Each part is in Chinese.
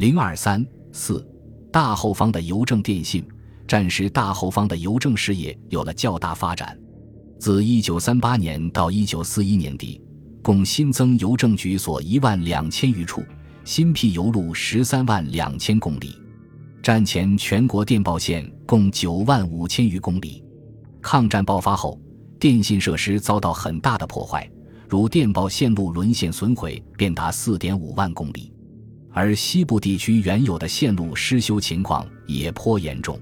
零二三四大后方的邮政电信，战时大后方的邮政事业有了较大发展。自一九三八年到一九四一年底，共新增邮政局所一万两千余处，新辟邮路十三万两千公里。战前全国电报线共九万五千余公里。抗战爆发后，电信设施遭到很大的破坏，如电报线路沦陷损毁，便达四点五万公里。而西部地区原有的线路失修情况也颇严重。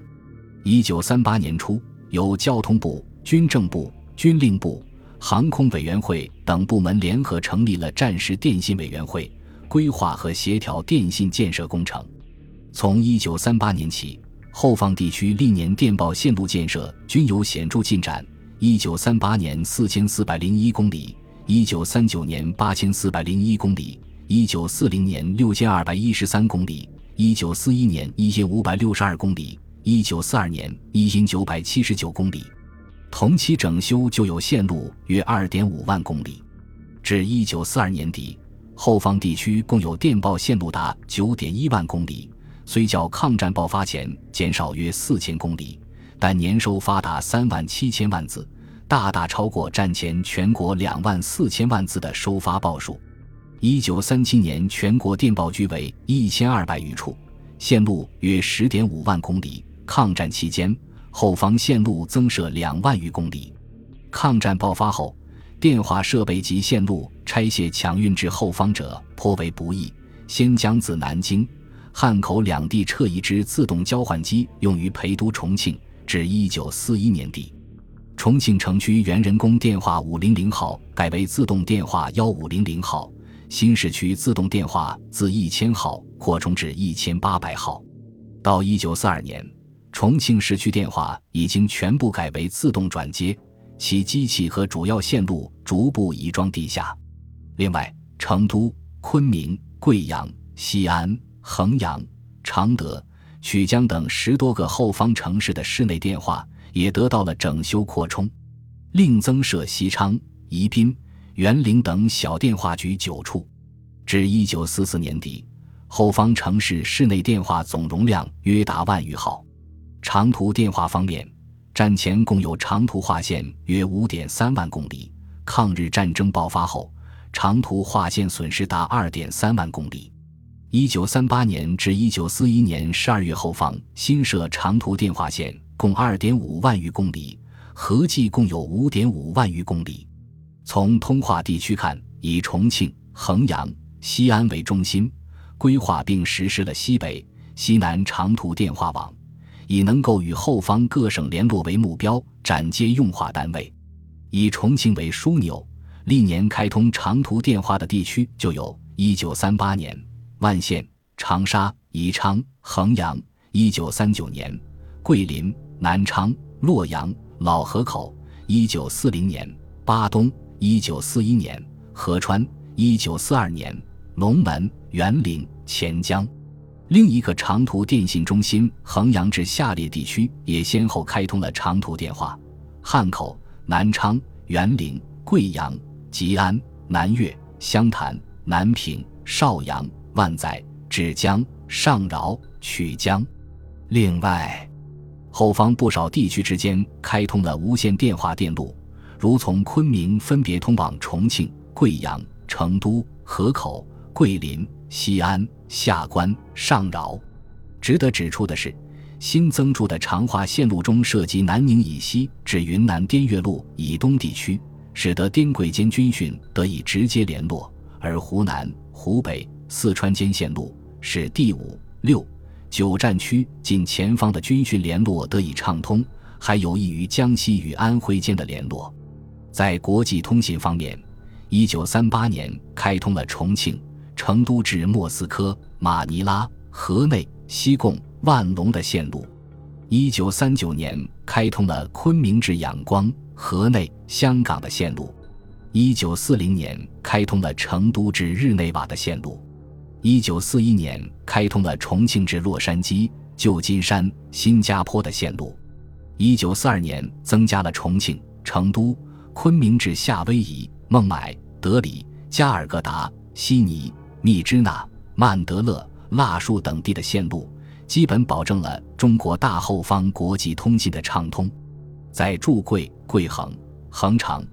一九三八年初，由交通部、军政部、军令部、航空委员会等部门联合成立了战时电信委员会，规划和协调电信建设工程。从一九三八年起，后方地区历年电报线路建设均有显著进展。一九三八年四千四百零一公里，一九三九年八千四百零一公里。一九四零年六千二百一十三公里，一九四一年一千五百六十二公里，一九四二年一千九百七十九公里。同期整修就有线路约二点五万公里。至一九四二年底，后方地区共有电报线路达九点一万公里，虽较抗战爆发前减少约四千公里，但年收发达三万七千万字，大大超过战前全国两万四千万字的收发报数。一九三七年，全国电报局为一千二百余处，线路约十点五万公里。抗战期间，后方线路增设两万余公里。抗战爆发后，电话设备及线路拆卸抢运至后方者颇为不易。先将自南京、汉口两地撤移之自动交换机用于陪都重庆，至一九四一年底，重庆城区原人工电话五零零号改为自动电话幺五零零号。新市区自动电话自一千号扩充至一千八百号，到一九四二年，重庆市区电话已经全部改为自动转接，其机器和主要线路逐步移装地下。另外，成都、昆明、贵阳、西安、衡阳、常德、曲江等十多个后方城市的市内电话也得到了整修扩充，另增设西昌、宜宾。园林等小电话局九处，至一九四四年底，后方城市市内电话总容量约达万余号。长途电话方面，战前共有长途划线约五点三万公里，抗日战争爆发后，长途划线损失达二点三万公里。一九三八年至一九四一年十二月，后方新设长途电话线共二点五万余公里，合计共有五点五万余公里。从通话地区看，以重庆、衡阳、西安为中心，规划并实施了西北、西南长途电话网，以能够与后方各省联络为目标，展接用话单位。以重庆为枢纽，历年开通长途电话的地区就有：一九三八年万县、长沙、宜昌、衡阳；一九三九年桂林、南昌、洛阳、老河口；一九四零年巴东。一九四一年，合川；一九四二年，龙门、沅陵、潜江。另一个长途电信中心衡阳至下列地区也先后开通了长途电话：汉口、南昌、沅陵、贵阳、吉安、南岳、湘潭、南平、邵阳、万载、芷江、上饶、曲江。另外，后方不少地区之间开通了无线电话电路。如从昆明分别通往重庆、贵阳、成都、河口、桂林、西安、下关、上饶。值得指出的是，新增筑的长话线路中涉及南宁以西至云南滇越路以东地区，使得滇桂间军训得以直接联络；而湖南、湖北、四川间线路使第五、六、九战区近前方的军训联络得以畅通，还有益于江西与安徽间的联络。在国际通信方面，一九三八年开通了重庆、成都至莫斯科、马尼拉、河内、西贡、万隆的线路；一九三九年开通了昆明至仰光、河内、香港的线路；一九四零年开通了成都至日内瓦的线路；一九四一年开通了重庆至洛杉矶、旧金山、新加坡的线路；一九四二年增加了重庆、成都。昆明至夏威夷、孟买、德里、加尔各答、悉尼、密支那、曼德勒、腊戍等地的线路，基本保证了中国大后方国际通信的畅通。在祝贵、贵衡、恒长、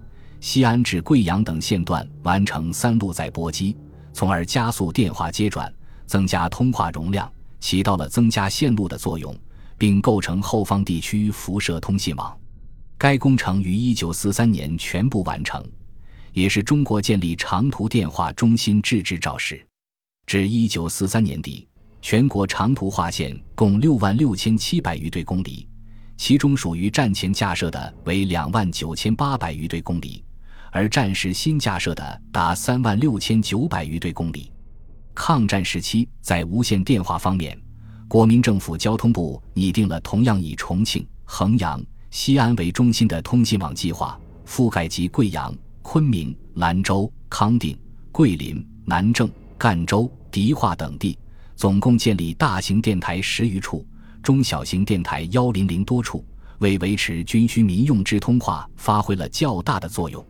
西安至贵阳等线段完成三路载波机，从而加速电话接转，增加通话容量，起到了增加线路的作用，并构成后方地区辐射通信网。该工程于1943年全部完成，也是中国建立长途电话中心制制肇始。至1943年底，全国长途划线共6万6千七百余对公里，其中属于战前架设的为2万9千八百余对公里，而战时新架设的达3万6千九百余对公里。抗战时期，在无线电话方面，国民政府交通部拟定了同样以重庆、衡阳。西安为中心的通信网计划，覆盖及贵阳、昆明、兰州、康定、桂林、南郑、赣州、迪化等地，总共建立大型电台十余处，中小型电台幺零零多处，为维持军需民用之通话发挥了较大的作用。